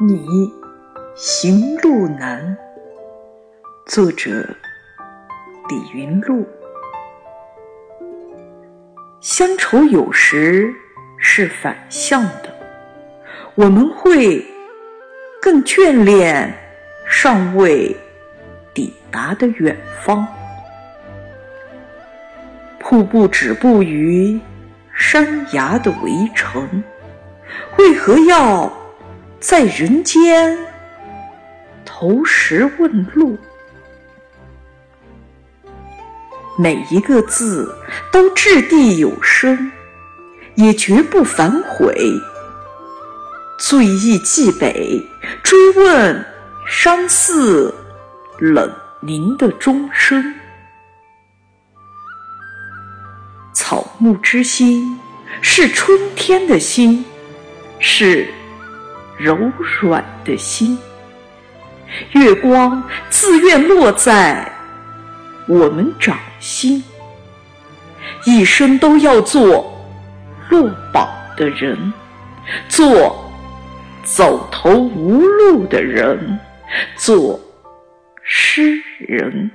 你行路难。作者：李云路。乡愁有时是反向的，我们会更眷恋尚未抵达的远方。瀑布止步于山崖的围城，为何要在人间投石问路？每一个字都掷地有声，也绝不反悔。醉意蓟北，追问山寺冷凝的钟声。草木之心，是春天的心，是柔软的心。月光自愿落在。我们掌心，一生都要做落榜的人，做走投无路的人，做诗人。